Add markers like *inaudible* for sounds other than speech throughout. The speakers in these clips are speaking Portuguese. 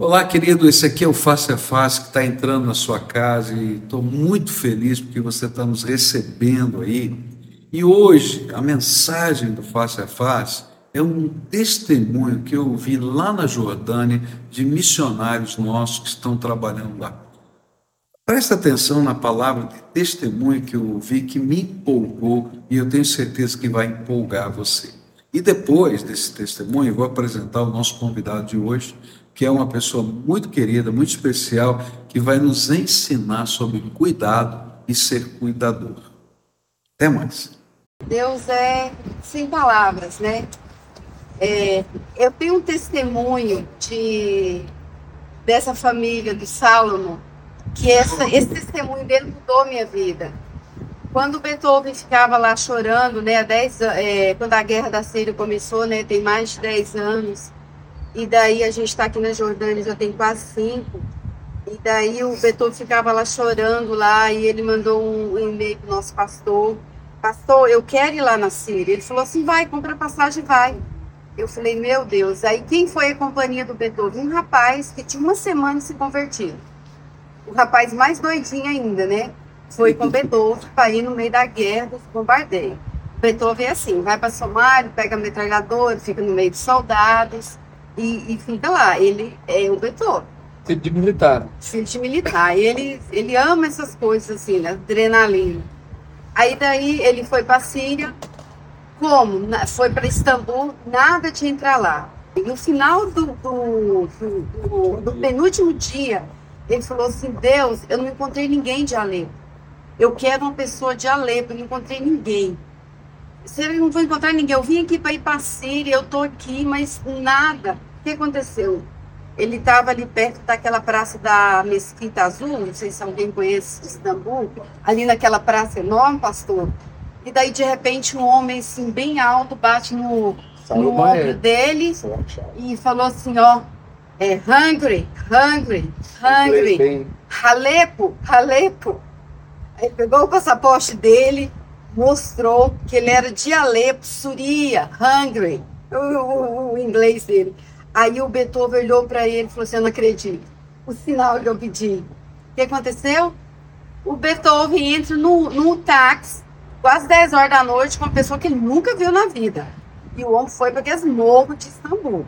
Olá, querido. Esse aqui é o Face a Face que está entrando na sua casa e estou muito feliz porque você está nos recebendo aí. E hoje a mensagem do Face a Face é um testemunho que eu vi lá na Jordânia de missionários nossos que estão trabalhando lá. Presta atenção na palavra de testemunho que eu ouvi que me empolgou e eu tenho certeza que vai empolgar você. E depois desse testemunho, eu vou apresentar o nosso convidado de hoje, que é uma pessoa muito querida, muito especial, que vai nos ensinar sobre cuidado e ser cuidador. Até mais. Deus é sem palavras, né? É, eu tenho um testemunho de dessa família do Salomão, que essa, esse testemunho dele mudou minha vida. Quando Beethoven ficava lá chorando, né, dez, é, quando a guerra da Síria começou, né, tem mais de 10 anos, e daí a gente está aqui na Jordânia já tem quase cinco. E daí o Beethoven ficava lá chorando lá e ele mandou um, e-mail pro nosso pastor. Pastor, eu quero ir lá na Síria. Ele falou assim, vai, compra passagem, vai. Eu falei, meu Deus. Aí quem foi a companhia do Beethoven? Um rapaz que tinha uma semana se convertido. O rapaz mais doidinho ainda, né? Foi com Beethoven para ir no meio da guerra dos bombardeios. Beethoven é assim, vai para Somália, pega metralhador, fica no meio de soldados e, e fica lá. Ele é o Beethoven. Filho de militar. Filho de militar. E ele, ele ama essas coisas assim, né? Adrenalina. Aí daí ele foi para Síria. Como? Foi para Istambul, nada de entrar lá. E no final do, do, do, do, do penúltimo dia, ele falou assim: Deus, eu não encontrei ninguém de Alepo. Eu quero uma pessoa de Alepo, eu não encontrei ninguém. Se eu não vou encontrar ninguém, eu vim aqui para ir para Síria, eu tô aqui, mas nada. O que aconteceu? Ele estava ali perto daquela praça da Mesquita Azul, não sei se alguém conhece Istambul, ali naquela praça enorme, pastor. E daí, de repente, um homem assim, bem alto bate no, no ombro dele e falou assim: Ó, é hungry, hungry, hungry. Alepo, Alepo. Aí pegou o passaporte dele, mostrou que ele era de Alepo, Suria, hungry, o, o, o inglês dele. Aí o Beethoven olhou para ele e falou assim: Eu não acredito. O sinal que eu pedi. O que aconteceu? O Beethoven entra no, no táxi, quase 10 horas da noite, com uma pessoa que ele nunca viu na vida. E o homem foi para aqueles morros de Istambul.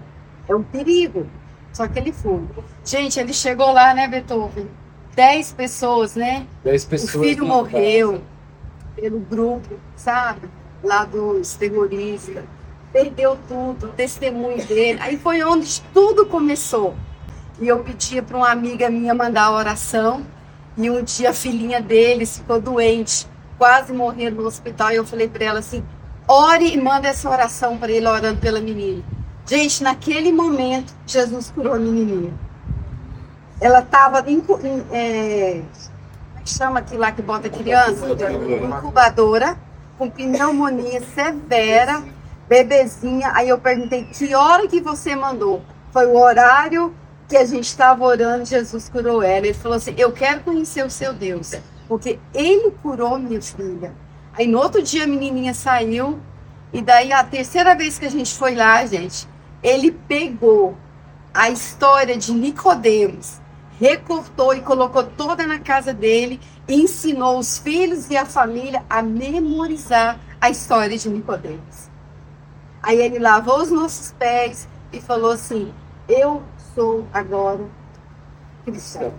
É um perigo. Só que ele foi. Gente, ele chegou lá, né, Beethoven? 10 pessoas, né? 10 pessoas. O filho morreu pelo grupo, sabe? Lá dos terroristas perdeu tudo, o testemunho dele. Aí foi onde tudo começou. E eu pedia para uma amiga minha mandar a oração. E um dia a filhinha dele ficou doente, quase morrendo no hospital. E eu falei para ela assim: ore e manda essa oração para ele, orando pela menina. Gente, naquele momento, Jesus curou a menininha. Ela estava em, é, é que chama aquilo lá que bota criança? Incubadora, com pneumonia severa bebezinha. Aí eu perguntei que hora que você mandou. Foi o horário que a gente estava orando, Jesus curou ela. Ele falou assim: Eu quero conhecer o seu Deus, porque ele curou minha filha. Aí no outro dia a menininha saiu, e daí a terceira vez que a gente foi lá, gente, ele pegou a história de Nicodemos, recortou e colocou toda na casa dele, e ensinou os filhos e a família a memorizar a história de Nicodemos. Aí ele lavou os nossos pés e falou assim: Eu sou agora cristão.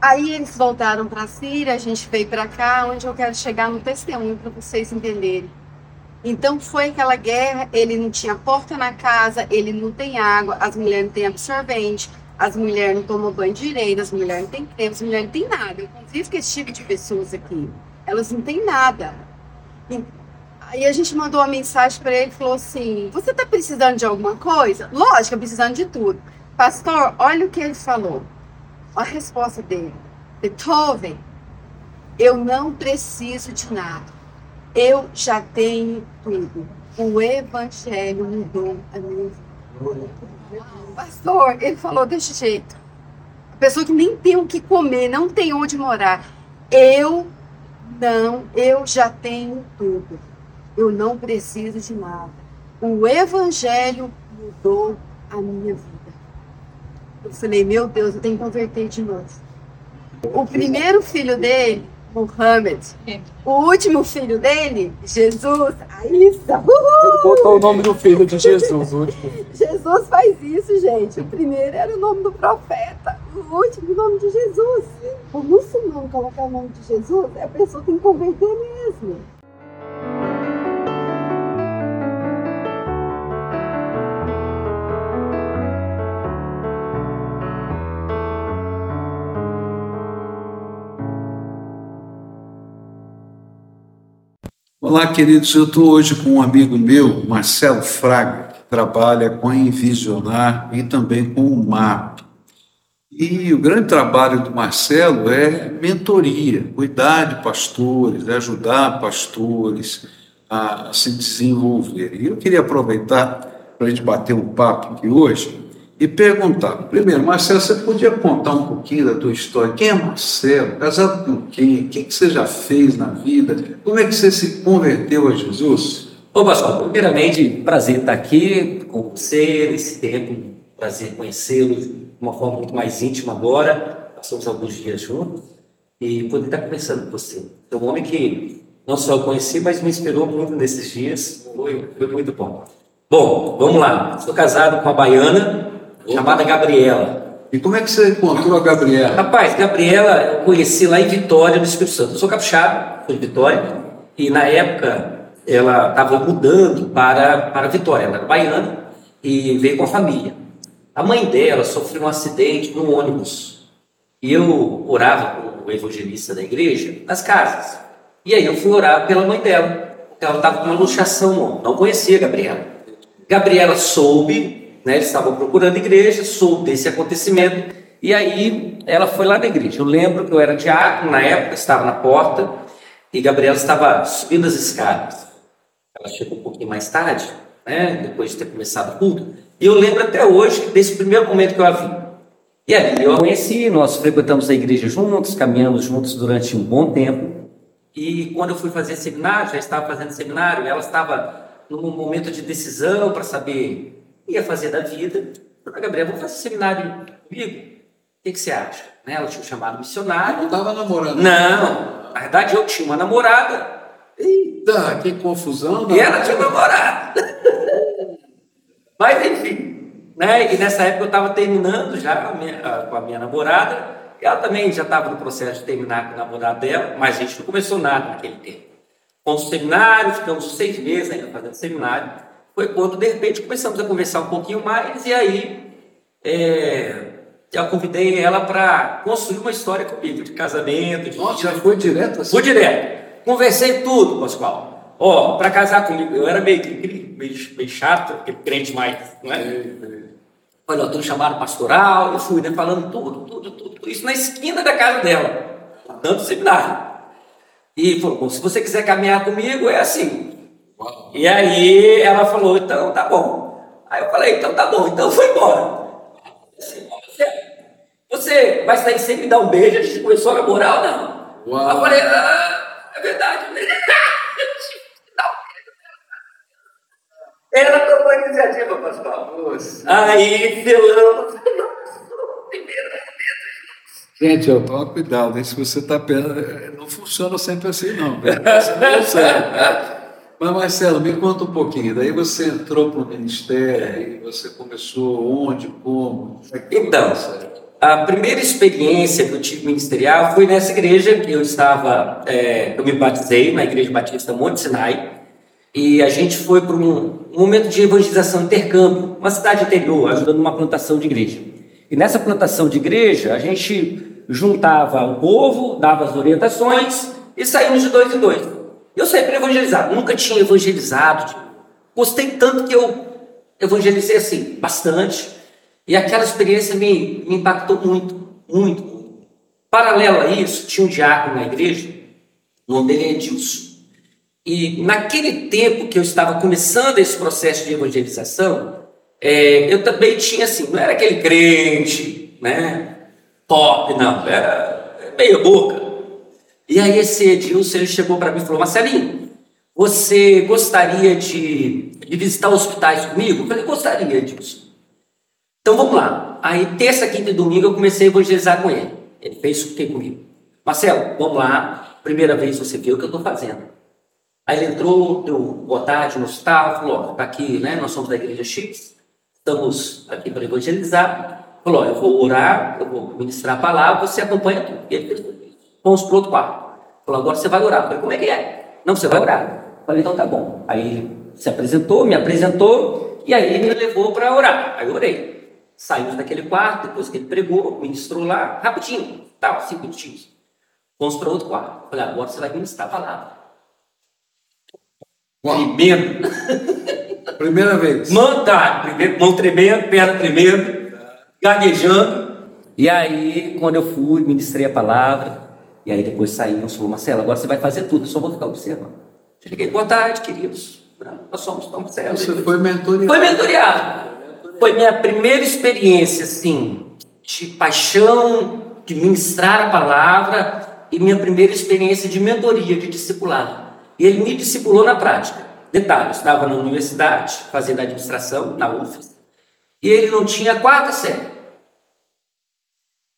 Aí eles voltaram para a Síria, a gente veio para cá, onde eu quero chegar no testemunho para vocês entenderem. Então foi aquela guerra, ele não tinha porta na casa, ele não tem água, as mulheres não têm absorvente, as mulheres não tomam banho direito, as mulheres não têm creme, as mulheres não têm nada. Eu convivo com esse tipo de pessoas aqui. Elas não têm nada. Aí a gente mandou uma mensagem para ele e falou assim: Você está precisando de alguma coisa? Lógico, precisando de tudo. Pastor, olha o que ele falou. A resposta dele: Beethoven, eu não preciso de nada. Eu já tenho tudo. O Evangelho mudou a minha vida. Pastor, ele falou desse jeito. A pessoa que nem tem o que comer, não tem onde morar. Eu não, eu já tenho tudo eu não preciso de nada. O Evangelho mudou a minha vida. Eu falei, meu Deus, eu tenho que converter de novo. O primeiro filho dele, Muhammad, o último filho dele, Jesus, Aissa, Ele botou o nome do filho de Jesus, o último. Jesus faz isso, gente. O primeiro era o nome do profeta, o último o nome de Jesus. O muçulmano colocar o nome de Jesus, a pessoa tem que converter mesmo. Olá, queridos. Eu estou hoje com um amigo meu, Marcelo Fraga, que trabalha com a Envisionar e também com o MAP. E o grande trabalho do Marcelo é mentoria, cuidar de pastores, ajudar pastores a se desenvolver. E eu queria aproveitar para a gente bater um papo aqui hoje e perguntar. Primeiro, Marcelo, você podia contar um pouquinho da tua história? Quem é Marcelo? Casado com quem? O que, você já fez na vida? Como é que você se converteu a Jesus? Ô, Pascoal, primeiramente, prazer estar aqui com você nesse tempo, prazer conhecê-lo de uma forma muito mais íntima agora. Passamos alguns dias juntos e poder estar conversando com você. É um homem que não só eu conheci, mas me inspirou muito nesses dias. Foi, foi muito bom. Bom, vamos lá. Sou casado com a baiana, chamada Gabriela. E como é que você encontrou a Gabriela? Rapaz, Gabriela eu conheci lá em Vitória, no Espírito Santo. Eu sou capixaba, sou de Vitória, e na época ela estava mudando para, para Vitória, ela era baiana e veio com a família. A mãe dela sofreu um acidente no ônibus e eu orava com o evangelista da igreja nas casas. E aí eu fui orar pela mãe dela, ela estava com uma luxação, não conhecia a Gabriela. Gabriela soube, né, eles estavam procurando igreja, soube desse acontecimento, e aí ela foi lá na igreja. Eu lembro que eu era diácono na época, estava na porta, e Gabriela estava subindo as escadas. Ela chegou um pouquinho mais tarde, né, depois de ter começado o culto, e eu lembro até hoje desse primeiro momento que eu a vi. E ali eu a conheci, nós frequentamos a igreja juntos, caminhamos juntos durante um bom tempo. E quando eu fui fazer seminário, já estava fazendo seminário, ela estava num momento de decisão para saber ia fazer da vida. Eu falei, Gabriel, vamos fazer seminário comigo? O que, que você acha? Né, Ela tinha chamado missionário. Não estava namorando. Não, na verdade eu tinha uma namorada Eita, que confusão. e ela tinha um namorado. Mas enfim, né? E nessa época eu estava terminando já a minha- com a minha namorada. Ela também já estava no processo de terminar com o namorado dela, mas a gente não começou nada naquele tempo. Fomos ao seminário, ficamos seis meses ainda fazendo seminário. Foi quando, de repente, começamos a conversar um pouquinho mais, e aí é, eu convidei ela para construir uma história comigo, de casamento, de Nossa, já foi direto assim? Fui direto. Conversei tudo, Pascoal. Ó, para casar comigo, eu era meio, meio, meio chato, aquele crente mais, não é? Olha, eu tô no chamado pastoral, eu fui né, falando tudo, tudo, tudo, tudo. Isso na esquina da casa dela, dando seminário. E falou, "Bom, se você quiser caminhar comigo, é assim. E aí ela falou, então tá bom. Aí eu falei, então tá bom, então foi embora. Assim, Você, você vai sair sem me dar um beijo, a gente começou a namorar ou não? Uau. Eu falei, ah, é verdade. *laughs* beijo. Ela tomou a iniciativa, Pascoal. Nossa. Aí. Primeiro. Gente, ó, toma cuidado, hein? Se você está não funciona sempre assim, não. Essa não sério. Mas, Marcelo, me conta um pouquinho. Daí você entrou para o ministério, você começou onde, como? Então, a primeira experiência que eu tive ministerial foi nessa igreja que eu estava, é, eu me batizei na Igreja Batista Monte Sinai, e a gente foi para um momento de evangelização intercâmbio, uma cidade interior, ajudando uma plantação de igreja. E nessa plantação de igreja, a gente juntava o povo, dava as orientações e saímos de dois em dois. Eu sempre evangelizado, nunca tinha evangelizado. Gostei tanto que eu evangelizei assim, bastante. E aquela experiência me, me impactou muito, muito, muito. Paralelo a isso, tinha um diácono na igreja, o nome dele é Edilson. E naquele tempo que eu estava começando esse processo de evangelização, é, eu também tinha assim, não era aquele crente, né, top, não, era meia boca. E aí esse Edilson ele chegou para mim e falou, Marcelinho, você gostaria de, de visitar hospitais comigo? Eu falei, gostaria, Edilson. Então vamos lá. Aí, terça, quinta e domingo, eu comecei a evangelizar com ele. Ele fez o que comigo? Marcelo, vamos lá. Primeira vez você viu o que eu estou fazendo. Aí ele entrou, deu boa tarde no hospital, falou: ó, tá aqui, né? Nós somos da igreja X, estamos aqui para evangelizar. Falou: eu vou orar, eu vou ministrar a palavra, você acompanha tudo. E ele fez tudo Fomos para outro quarto. Falou: agora você vai orar. Eu falei: como é que é? Não, você vai orar. Eu falei: então tá bom. Aí ele se apresentou, me apresentou, e aí ele me levou para orar. Aí eu orei. Saímos daquele quarto, depois que ele pregou, ministrou lá, rapidinho, tal, cinco minutinhos. Fomos para outro quarto. Falei, agora você vai ministrar a palavra. Tremendo. Primeira vez. Mão, tá, primeiro, mão tremendo, perna tremendo, gaguejando. E aí, quando eu fui, ministrei a palavra, e aí depois saímos, falou, Marcelo, agora você vai fazer tudo, eu só vou ficar observando. Cheguei, boa tarde, queridos. Nós somos Tom Marcelo. Você foi mentoreado. Foi mentoreado. Foi minha primeira experiência, assim, de paixão, de ministrar a palavra e minha primeira experiência de mentoria, de discipulado. E ele me discipulou na prática. Detalhe, eu estava na universidade, fazendo administração, na UFES, e ele não tinha quarta série.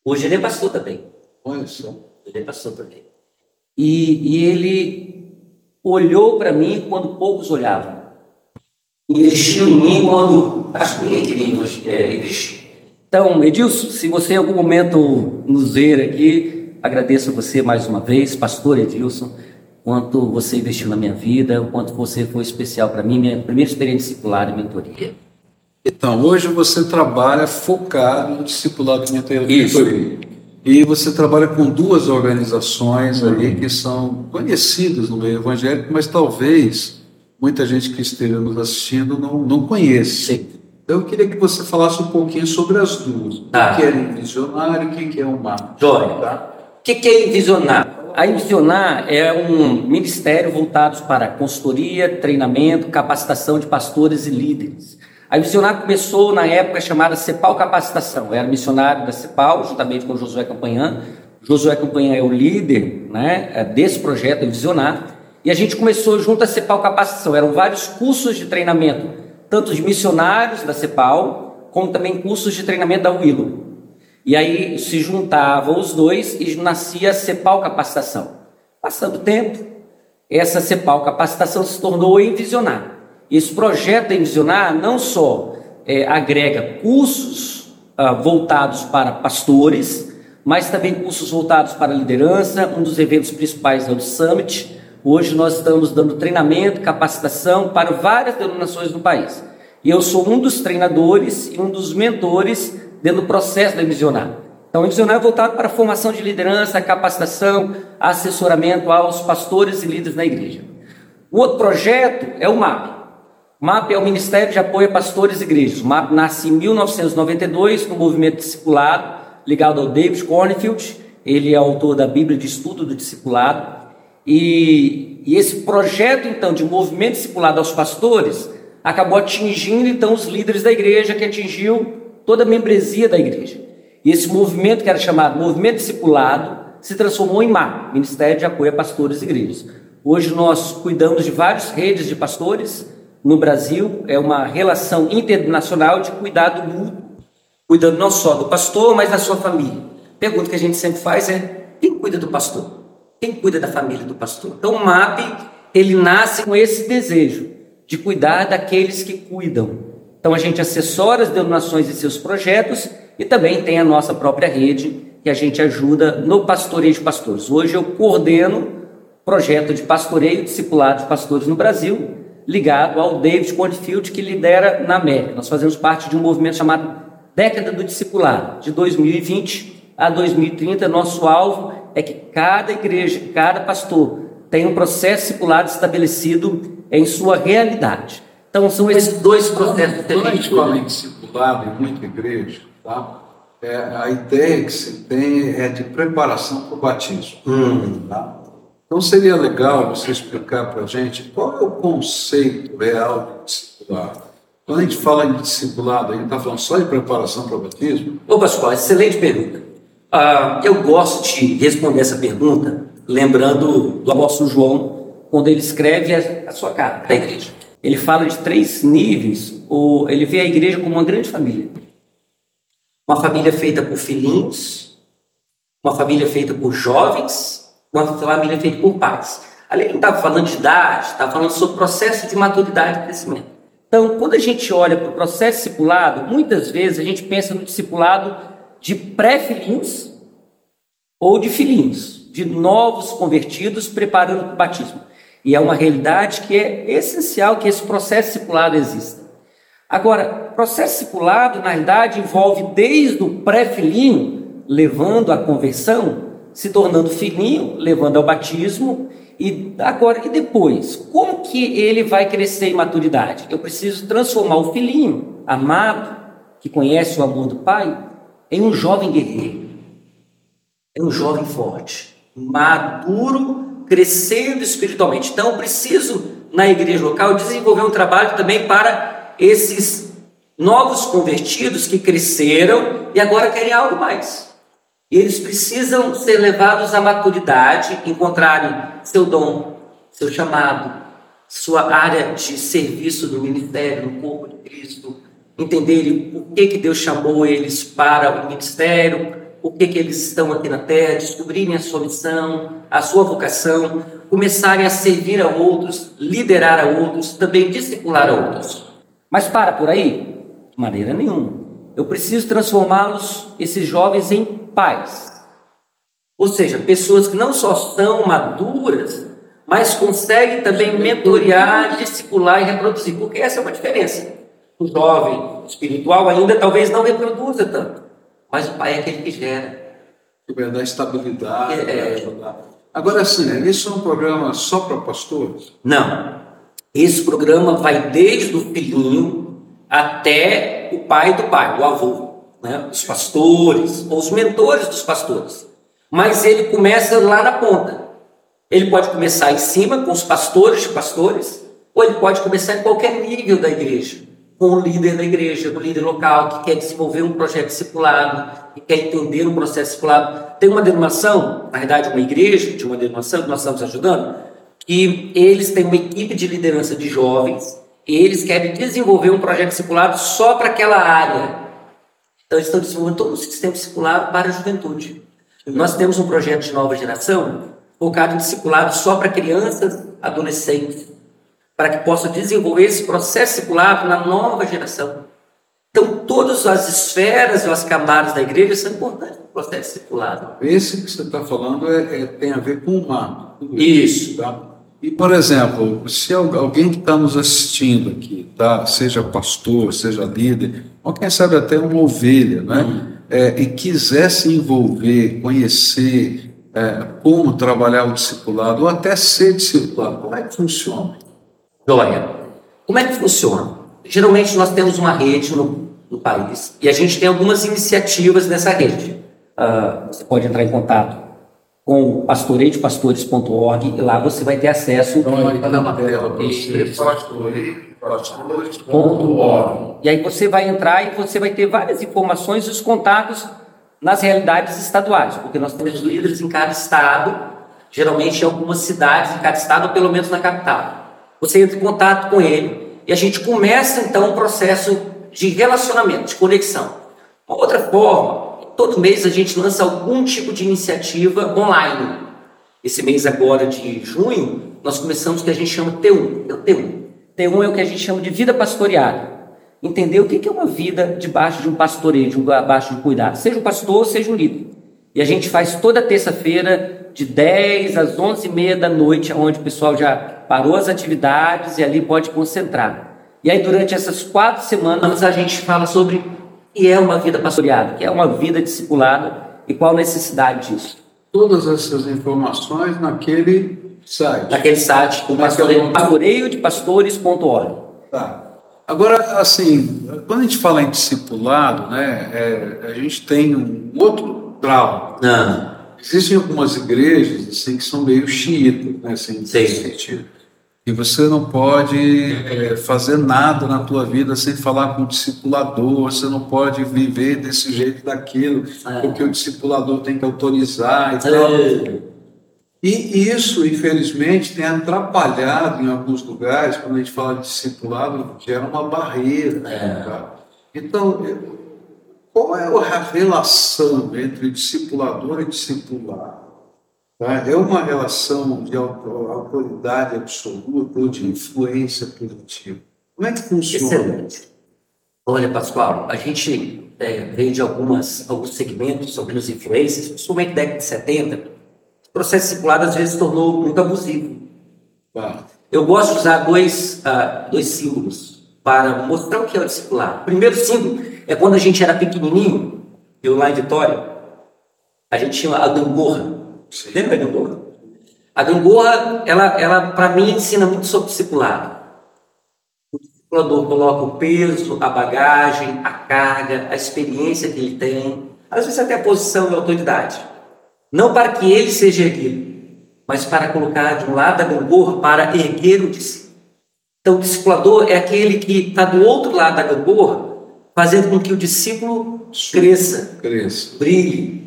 Hoje ele é pastor também. Olha só. Ele é pastor também. E, e ele olhou para mim quando poucos olhavam investiu em mim quando acho que ninguém queria é. Então, Edilson, se você em algum momento nos ver aqui, agradeço a você mais uma vez, pastor Edilson, quanto você investiu na minha vida, o quanto você foi especial para mim, minha primeira experiência discipular e mentoria. Então, hoje você trabalha focado no discipulado e mentoria. Isso. E você trabalha com duas organizações aí que são conhecidas no meio evangélico, mas talvez muita gente que esteja nos assistindo não, não conhece. Sim. Então eu queria que você falasse um pouquinho sobre as duas. Tá. O que é visionário e o que é o mapa. Jóia. Tá? O que, que é Envisionar? A Envisionar é um ministério voltado para consultoria, treinamento, capacitação de pastores e líderes. A Envisionar começou na época chamada CEPAL Capacitação. Eu era missionário da CEPAL, juntamente com Josué Campanhã. Josué Campanhã é o líder né, desse projeto Envisionar. E a gente começou junto à CEPAL Capacitação. Eram vários cursos de treinamento, tanto de missionários da CEPAL, como também cursos de treinamento da Willow. E aí se juntavam os dois e nascia a CEPAL Capacitação. Passando o tempo, essa CEPAL Capacitação se tornou Envisionar. Esse projeto Envisionar não só é, agrega cursos ah, voltados para pastores, mas também cursos voltados para liderança. Um dos eventos principais é o Summit. Hoje nós estamos dando treinamento, capacitação para várias denominações no país. E eu sou um dos treinadores e um dos mentores dentro do processo da Envisionar. Então, o é voltado para a formação de liderança, capacitação, assessoramento aos pastores e líderes na igreja. O outro projeto é o MAP. MAP é o Ministério de Apoio a Pastores e Igrejas. O MAP nasce em 1992 no movimento discipulado, ligado ao David Cornfield. Ele é autor da Bíblia de Estudo do Discipulado. E, e esse projeto, então, de movimento discipulado aos pastores, acabou atingindo, então, os líderes da igreja, que atingiu toda a membresia da igreja. E esse movimento, que era chamado Movimento Discipulado, se transformou em MAP, Ministério de Apoio a Pastores e Igrejas. Hoje nós cuidamos de várias redes de pastores no Brasil, é uma relação internacional de cuidado mútuo, cuidando não só do pastor, mas da sua família. Pergunta que a gente sempre faz é: quem cuida do pastor? Quem cuida da família do pastor? Então o MAP, ele nasce com esse desejo de cuidar daqueles que cuidam. Então a gente assessora as denominações e seus projetos e também tem a nossa própria rede que a gente ajuda no pastoreio de pastores. Hoje eu coordeno projeto de pastoreio discipulado de pastores no Brasil, ligado ao David Cornfield, que lidera na América. Nós fazemos parte de um movimento chamado Década do Discipulado, de 2020 a 2030. Nosso alvo é que cada igreja, cada pastor tenha um processo discipulado estabelecido em sua realidade. Então, são esses dois processos. Quando a gente fala em discipulado em muita igreja, tá? É, a ideia que se tem é de preparação para o batismo. Hum. Tá? Então seria legal você explicar para a gente qual é o conceito real de discipulado. Quando a gente fala em discipulado, a gente está falando só de preparação para o batismo? Ô Pascoal, excelente pergunta. Ah, eu gosto de responder essa pergunta lembrando do apóstolo João, quando ele escreve a, a sua carta da igreja. Ele fala de três níveis, ou ele vê a igreja como uma grande família. uma família feita por filhinhos, uma família feita por jovens, uma família feita por pais. Ali não estava falando de idade, estava falando sobre processo de maturidade e crescimento. Então, quando a gente olha para o processo discipulado, muitas vezes a gente pensa no discipulado de pré-filhinhos ou de filhinhos, de novos convertidos preparando para o batismo. E é uma realidade que é essencial que esse processo discipulado exista. Agora, o processo discipulado, na realidade, envolve desde o pré-filhinho, levando à conversão, se tornando filhinho, levando ao batismo, e agora e depois, como que ele vai crescer em maturidade? Eu preciso transformar o filhinho amado, que conhece o amor do pai, em um jovem guerreiro, em um jovem forte, maduro, crescendo espiritualmente. Então, eu preciso na igreja local desenvolver um trabalho também para esses novos convertidos que cresceram e agora querem algo mais. Eles precisam ser levados à maturidade, encontrarem seu dom, seu chamado, sua área de serviço no ministério, no corpo de Cristo, entenderem por que, que Deus chamou eles para o ministério, por que, que eles estão aqui na terra, descobrirem a sua missão, a sua vocação, começarem a servir a outros, liderar a outros, também discipular a outros. Mas para por aí? De maneira nenhuma. Eu preciso transformá-los, esses jovens, em pais. Ou seja, pessoas que não só são maduras, mas conseguem também mentorear, discipular e reproduzir. Porque essa é uma diferença. O jovem espiritual ainda talvez não reproduza tanto, mas o pai é aquele que gera. Que vai dar estabilidade. É. Agora sim, isso é um programa só para pastores? Não. Esse programa vai desde o filhinho até o pai do pai, o avô né, os pastores, ou os mentores dos pastores. Mas ele começa lá na ponta. Ele pode começar em cima com os pastores de pastores, ou ele pode começar em qualquer nível da igreja, com o líder da igreja, o líder local que quer desenvolver um projeto discipulado, que quer entender um processo discipulado. Tem uma denominação, na verdade, uma igreja de uma denominação que nós estamos ajudando, que eles têm uma equipe de liderança de jovens, e eles querem desenvolver um projeto discipulado só para aquela área então, eles estão desenvolvendo todo um sistema discipulado para a juventude. Nós temos um projeto de nova geração focado em discipulado só para crianças, adolescentes, para que possam desenvolver esse processo discipulado na nova geração. Então, todas as esferas e as camadas da igreja são importantes no processo discipulado. Esse que você está falando é, é, tem a ver com o mar. Isso. Tá? E, por exemplo, se alguém que está nos assistindo aqui, tá, seja pastor, seja líder, ou quem sabe até uma ovelha, né, uhum. é, e quiser se envolver, conhecer é, como trabalhar o discipulado, ou até ser discipulado, como é que funciona? Glória. Como é que funciona? Geralmente nós temos uma rede no, no país e a gente tem algumas iniciativas nessa rede. Uh, você pode entrar em contato com pastoreidepastores.org e lá você vai ter acesso. Então, aí está na tela para você, pastoreidepastores.org. E aí você vai entrar e você vai ter várias informações e os contatos nas realidades estaduais, porque nós temos líderes em cada estado, geralmente em algumas cidades em cada estado, ou pelo menos na capital. Você entra em contato com ele e a gente começa então um processo de relacionamento, de conexão. Uma outra forma todo mês a gente lança algum tipo de iniciativa online. Esse mês agora de junho, nós começamos o que a gente chama T1. É o T1. T1 é o que a gente chama de vida pastoreada. Entender o que é uma vida debaixo de um pastoreio, debaixo de um cuidado. Seja um pastor, seja um líder. E a gente faz toda terça-feira, de 10 às 11 e meia da noite, onde o pessoal já parou as atividades e ali pode concentrar. E aí, durante essas quatro semanas, a gente fala sobre que é uma vida pastoreada, que é uma vida discipulada e qual a necessidade disso. Todas essas informações naquele site. Naquele site, com pastoreio de pastores.org. Tá. Agora, assim, quando a gente fala em discipulado, né, é, a gente tem um outro grau. Ah. Existem algumas igrejas assim, que são meio xiitas, né, assim, Sim. sentido. E você não pode é, fazer nada na tua vida sem falar com o discipulador, você não pode viver desse jeito daquilo, é. porque o discipulador tem que autorizar e tal. É. E isso, infelizmente, tem atrapalhado em alguns lugares, quando a gente fala de discipulado, gera uma barreira. É. Então, qual é a relação entre discipulador e discipulado? Tá? É uma relação de autoridade absoluta ou de influência positiva? Como é que funciona? Excelente. Olha, Pascoal, a gente é, vem de algumas, alguns segmentos, algumas influências, principalmente na década de 70, o processo discipulado às vezes tornou muito abusivo. Tá. Eu gosto de usar dois, ah, dois símbolos para mostrar o que é o discipulado. O primeiro símbolo é quando a gente era pequenininho, eu lá em Vitória, a gente tinha a gangorra. Lembra da gangorra? A gangorra, ela, ela para mim, ensina muito sobre discipulado. O discipulador coloca o peso, a bagagem, a carga, a experiência que ele tem, às vezes até a posição e a autoridade. Não para que ele seja erguido, mas para colocar de um lado da gangorra para erguer o discípulo. Então, o discipulador é aquele que está do outro lado da gangorra, fazendo com que o discípulo cresça, Cresça. brilhe,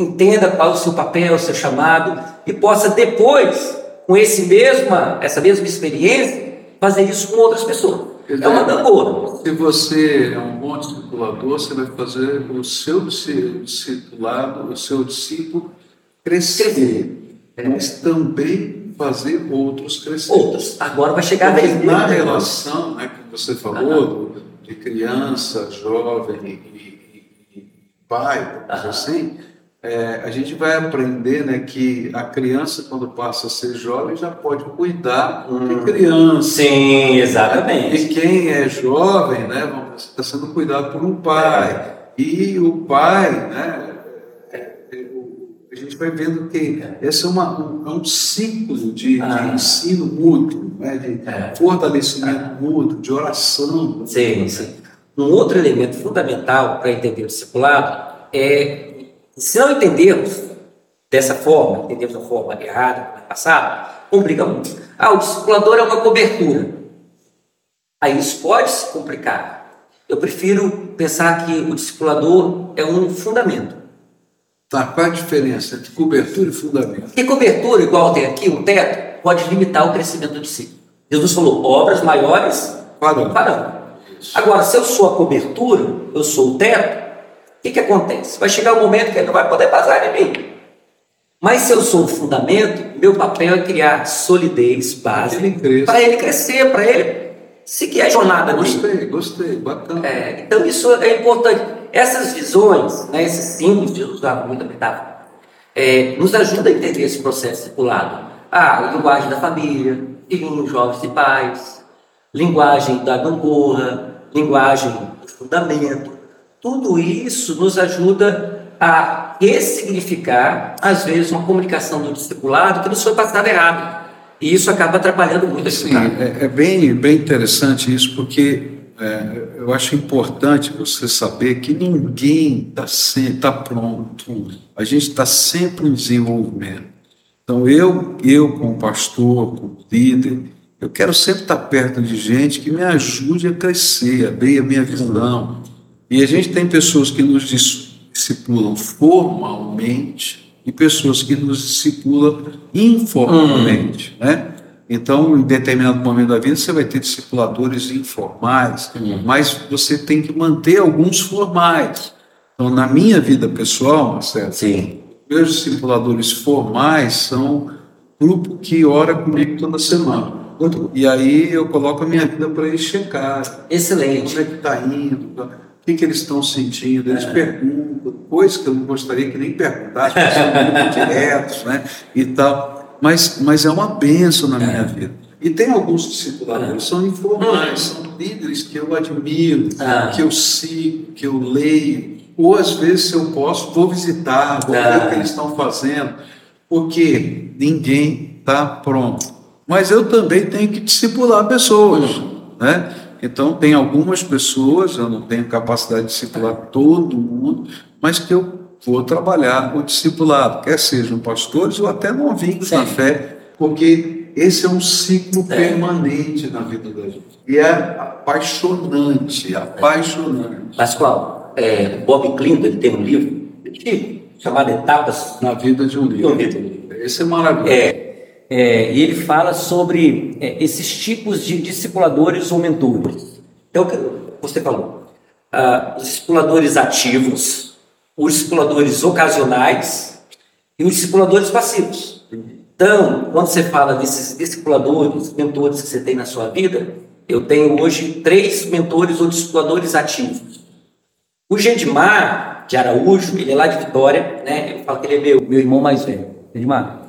entenda qual é o seu papel, o seu chamado e possa depois, com esse mesma, essa mesma experiência, fazer isso com outras pessoas. É uma dizer, gangorra. Se você é um bom discipulador, você vai fazer o seu disci- discipulado, o seu discípulo crescer, mas também fazer outros crescer. Outros. Agora vai chegar a vez Porque na dele. relação né, que você falou, de criança, jovem e, e- e pai, dizer assim, é, a gente vai aprender né, que a criança, quando passa a ser jovem, já pode cuidar de criança. Sim, E exatamente. quem é jovem, né, está sendo cuidado por um pai. E o pai, né, é, é, a gente vai vendo que esse é, uma, um, é um ciclo de, de Ah. ensino mútuo, né, de É. fortalecimento mútuo, de oração. Sim, sim. Um outro elemento fundamental para entender o discipulado é, se não entendermos dessa forma, entendemos da forma errada, como é passado, complica muito. Ah, o discipulador é uma cobertura. Aí isso pode se complicar. Eu prefiro pensar que o discipulador é um fundamento. Tá, qual a diferença entre cobertura e fundamento? Porque cobertura, igual tem aqui, um teto, pode limitar o crescimento do discípulo. Jesus falou, obras maiores Farão. farão. Agora, se eu sou a cobertura, eu sou o teto, o que, que acontece? Vai chegar um momento que ele não vai poder passar em mim. Mas se eu sou o fundamento, meu papel é criar solidez, base, para ele crescer, para ele seguir a jornada dele. Gostei, gostei, bacana. É, então isso é importante. Essas visões, né, esses símbolos, Jesus usava muita metáfora, é, nos ajuda a entender esse processo circulado. Ah, a linguagem da família, filhinhos, jovens e pais, linguagem da gangorra, linguagem do fundamento. Tudo isso nos ajuda a ressignificar, às vezes, uma comunicação do discipulado que nos foi passada errado. E isso acaba atrapalhando muito Sim, é, é bem, bem interessante isso, porque é, eu acho importante você saber que ninguém está tá pronto. A gente está sempre em desenvolvimento. Então, eu, eu como pastor, como líder, eu quero sempre estar perto de gente que me ajude a crescer, a abrir a minha visão. E a gente tem pessoas que nos dis- discipulam formalmente e pessoas que nos discipulam informalmente, né? Então, em determinado momento da vida, você vai ter discipuladores informais, mas você tem que manter alguns formais. Então, na minha vida pessoal, Marcelo, Sim. meus discipuladores formais são grupo que ora comigo toda semana. E aí eu coloco a minha vida para eles checar. Excelente. Como é que está indo? O que, que eles estão sentindo? Eles perguntam, coisas que eu não gostaria que nem perguntassem, porque são muito *laughs* diretos, né? E tal. Mas, mas é uma benção na minha vida. E tem alguns discipuladores que são informais, são líderes que eu admiro, que eu sigo, que eu leio. Ou às vezes, se eu posso, vou visitar, vou ver o que eles estão fazendo. Porque ninguém está pronto. Mas eu também tenho que discipular pessoas, né? Então, tem algumas pessoas, eu não tenho capacidade de discipular todo mundo, mas que eu vou trabalhar o discipulado, quer sejam pastores ou até novinhos Sim. na fé, porque esse é um ciclo É. permanente na vida da gente. E é apaixonante, apaixonante Pascoal, é, Bob Clinton ele tem um livro chamado Etapas na vida de um líder. Esse é maravilhoso. É, é, e ele fala sobre é, esses tipos de discipuladores ou mentores. Então, você falou, ah, os discipuladores ativos, os discipuladores ocasionais e os discipuladores passivos. Então, quando você fala desses discipuladores, mentores que você tem na sua vida, eu tenho hoje três mentores ou discipuladores ativos. O Gedimar de Araújo, ele é lá de Vitória, né? Eu falo que ele é meu, meu irmão mais velho, Gedimar.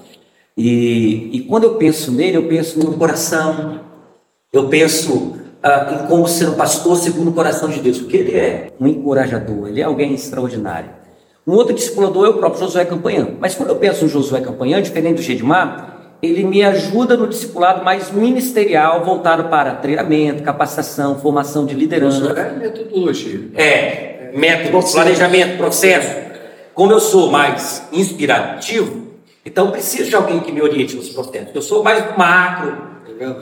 E, e quando eu penso nele, eu penso no coração, eu penso ah, em como ser um pastor segundo o coração de Deus, porque ele é um encorajador, ele é alguém extraordinário. Um outro discipulador é o próprio Josué Campanhã. Mas quando eu penso no Josué Campanhã, diferente do Gedimar, ele me ajuda no discipulado mais ministerial, voltado para treinamento, capacitação, formação de liderança. É metodologia. É, método, planejamento, processo. Como eu sou mais inspirativo, então preciso de alguém que me oriente nos processos. Eu sou mais do macro,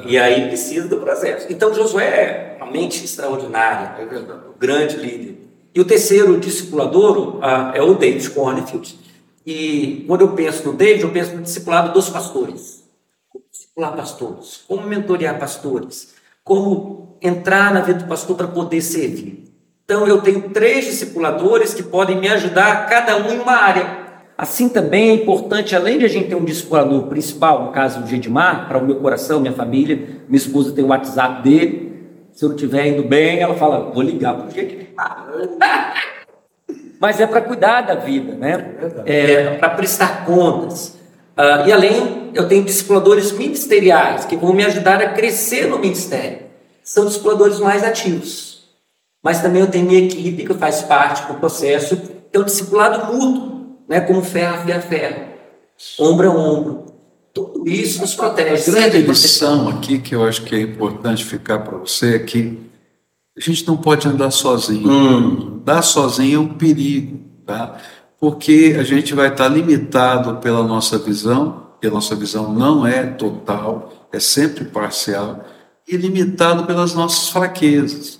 e aí precisa do processo. Então Josué é uma mente extraordinária, É um grande líder. E o terceiro discipulador ah, é o David Cornfield. E quando eu penso no David, eu penso no discipulado dos pastores. Como discipular pastores, como mentorear pastores, como entrar na vida do pastor para poder servir. Então eu tenho três discipuladores que podem me ajudar, cada um em uma área. Assim também é importante, além de a gente ter um discipulador principal, no caso do Gedimar, para o meu coração, minha família, minha esposa tem o WhatsApp dele. Se eu não estiver indo bem, ela fala, vou ligar para o Gedimar. Mas é para cuidar da vida, né? É para prestar contas. Ah, e além, eu tenho discipuladores ministeriais que vão me ajudar a crescer no ministério. São discipuladores mais ativos. Mas também eu tenho minha equipe que faz parte do processo, que é o discipulado mútuo, né? como ferro afia ferro, ombro a ombro. Tudo isso nos protege. A grande lição aqui que eu acho que é importante ficar para você é que a gente não pode andar sozinho. Hum. Andar sozinho é um perigo, tá? Porque a gente vai estar limitado pela nossa visão, e a nossa visão não é total, é sempre parcial, e limitado pelas nossas fraquezas.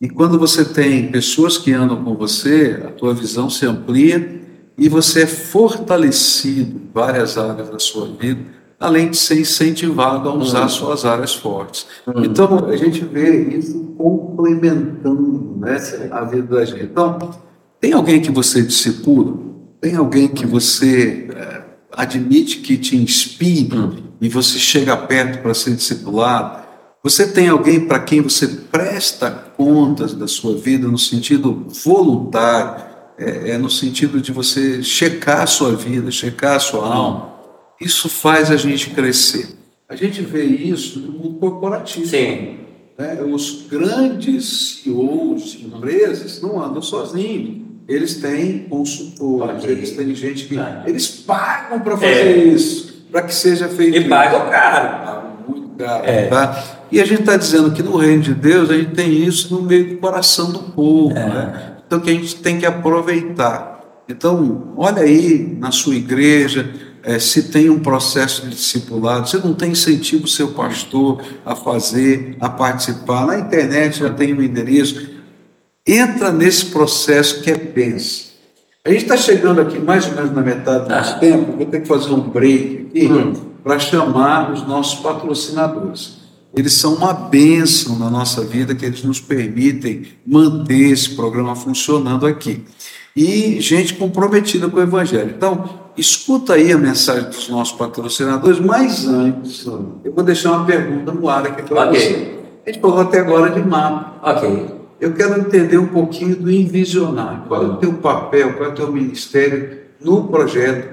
E quando você tem pessoas que andam com você, a tua visão se amplia e você é fortalecido em várias áreas da sua vida, além de ser incentivado a usar suas áreas fortes. Então, a gente vê isso complementando né, a vida da gente. Então, tem alguém que você discipula? Tem alguém que você eh, admite que te inspire e você chega perto para ser discipulado? Você tem alguém para quem você presta contas da sua vida no sentido voluntário, é, é no sentido de você checar a sua vida, checar a sua alma. Isso faz a gente crescer. A gente vê isso no mundo corporativo. Sim. né? Os grandes CEOs de empresas não andam sozinhos. Eles têm consultores, Ok. eles têm gente que. Ah. Eles pagam para fazer isso, para que seja feito E isso. paga o caro. Ah, muito caro, É. tá? E a gente está dizendo que no reino de Deus a gente tem isso no meio do coração do povo, É. né? Então que a gente tem que aproveitar. Então, olha aí na sua igreja, eh, se tem um processo de discipulado, você não tem incentivo o seu pastor a fazer, a participar. Na internet já tem um endereço. Entra nesse processo que é pensa. A gente está chegando aqui mais ou menos na metade do nosso Ah. tempo, vou ter que fazer um break aqui Hum. para chamar os nossos patrocinadores. Eles são uma bênção na nossa vida, que eles nos permitem manter esse programa funcionando aqui. E gente comprometida com o Evangelho. Então, escuta aí a mensagem dos nossos patrocinadores, mas antes, eu vou deixar uma pergunta no ar aqui para Ok. você. A gente falou até agora de mapa. Ok. Eu quero entender um pouquinho do Envisionar. Qual é o teu papel, qual é o teu ministério no projeto,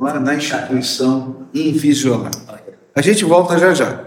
lá na instituição Envisionar? A gente volta já já.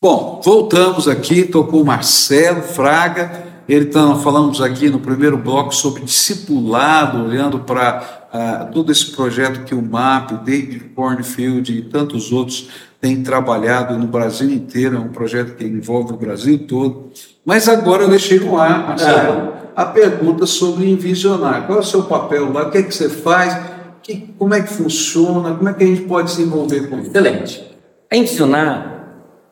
Bom, voltamos aqui, estou com o Marcelo Fraga, ele tá, falamos aqui no primeiro bloco sobre discipulado, olhando para ah, todo esse projeto que o MAP, David Cornfield e tantos outros têm trabalhado no Brasil inteiro, é um projeto que envolve o Brasil todo. Mas agora eu deixei no ar, Marcelo, a pergunta sobre envisionar. Qual é o seu papel lá? O que é que você faz? Que, como é que funciona? Como é que a gente pode se envolver com isso? Excelente. A Envisionar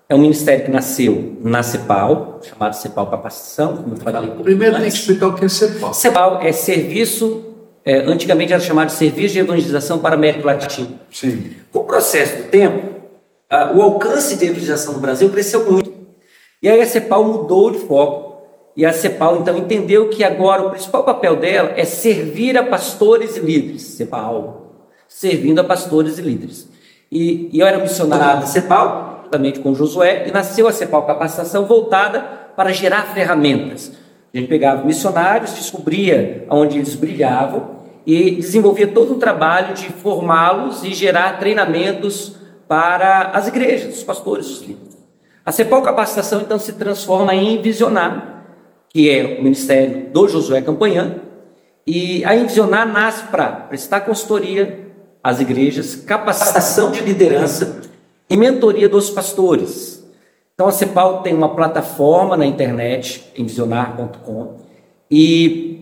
é um ministério que nasceu na CEPAL, chamado CEPAL Capacitação, como eu falei. Primeiro tem que explicar o que é CEPAL. CEPAL é serviço, é, antigamente era chamado de Serviço de Evangelização para a América Latina. Sim. Com o processo do tempo, ah, o alcance de evangelização no Brasil cresceu muito. E aí a CEPAL mudou de foco. E a CEPAL então entendeu que agora o principal papel dela é servir a pastores e líderes. CEPAL, servindo a pastores e líderes. E, e eu era missionário da CEPAL, juntamente com Josué, e nasceu a CEPAL Capacitação voltada para gerar ferramentas. A gente pegava missionários, descobria onde eles brilhavam e desenvolvia todo um trabalho de formá-los e gerar treinamentos para as igrejas, os pastores, os líderes. A CEPAL Capacitação então se transforma em Visionar, que é o ministério do Josué Campanhã, e a Envisionar nasce para prestar consultoria às igrejas, capacitação de liderança e mentoria dos pastores. Então a CEPAL tem uma plataforma na internet, envisionar.com, e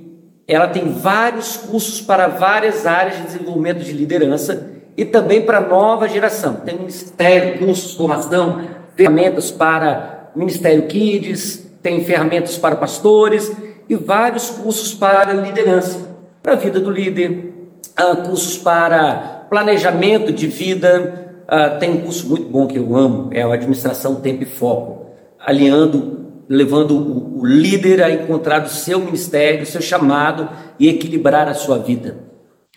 ela tem vários cursos para várias áreas de desenvolvimento de liderança e também para a nova geração. Tem ministério, cursos, formação, ferramentas para Ministério Kids, tem ferramentas para pastores e vários cursos para liderança, para a vida do líder, ah, cursos para planejamento de vida, Uh, tem um curso muito bom que eu amo, é a Administração Tempo e Foco, alinhando, levando o, o líder a encontrar o seu ministério, o seu chamado e equilibrar a sua vida.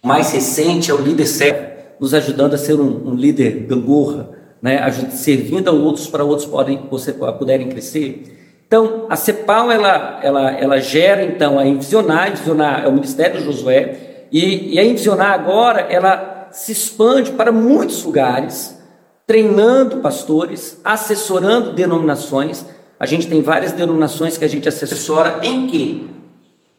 Mais recente é o líder certo, nos ajudando a ser um, um líder gangorra, né, servindo a outros para outros podem, você, puderem crescer. Então, a CEPAL, ela, ela, ela gera, então, a Envisionar, Envisionar é o Ministério Josué, e, e a Envisionar agora, ela se expande para muitos lugares, treinando pastores, assessorando denominações. A gente tem várias denominações que a gente assessora em que?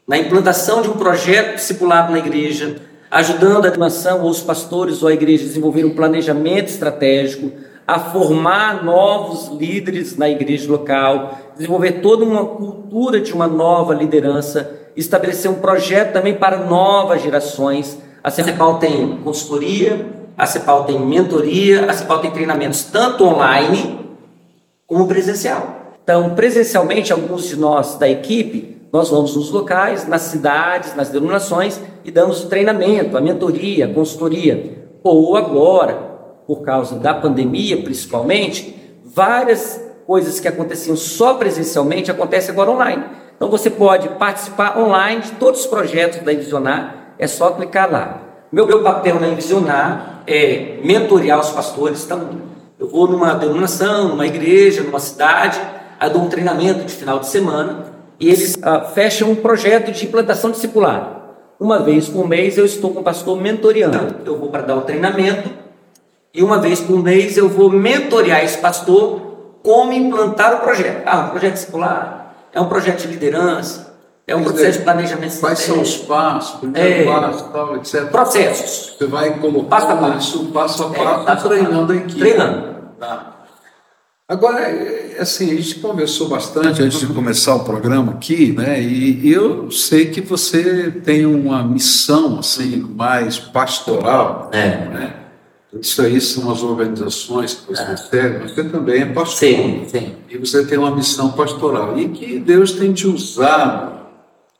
Na implantação de um projeto discipulado na igreja, ajudando a denominação ou os pastores ou a igreja a desenvolver um planejamento estratégico, a formar novos líderes na igreja local, desenvolver toda uma cultura de uma nova liderança, estabelecer um projeto também para novas gerações a CEPAL tem consultoria, a CEPAL tem mentoria, a CEPAL tem treinamentos tanto online como presencial. Então, presencialmente, alguns de nós da equipe, nós vamos nos locais, nas cidades, nas denominações e damos o treinamento, a mentoria, a consultoria. Ou agora, por causa da pandemia principalmente, várias coisas que aconteciam só presencialmente acontecem agora online. Então você pode participar online de todos os projetos da Envisionar, é só clicar lá. Meu, meu papel na Envisionar é mentorear os pastores. Então, eu vou numa denominação, numa igreja, numa cidade, aí dou um treinamento de final de semana e eles ah, fecham um projeto de implantação discipular. Uma vez por mês eu estou com o pastor mentoreando. Eu vou para dar o treinamento e uma vez por mês eu vou mentorear esse pastor como implantar o projeto. Ah, um projeto discipular é um projeto de liderança, é um processo de planejamento Quais são os passos, primeiro é, passo, tal, etc. Processos. Você vai colocar passo a passo. isso passo a passo, é, passo treinando a equipe. Treinando. Tá. Agora, assim, a gente conversou bastante antes de começar o programa aqui, né? E eu sei que você tem uma missão, assim, mais pastoral, é. né? Isso aí são as organizações que você é. segue, mas você também é pastor. Sim, sim. E você tem uma missão pastoral. E que Deus tem te usado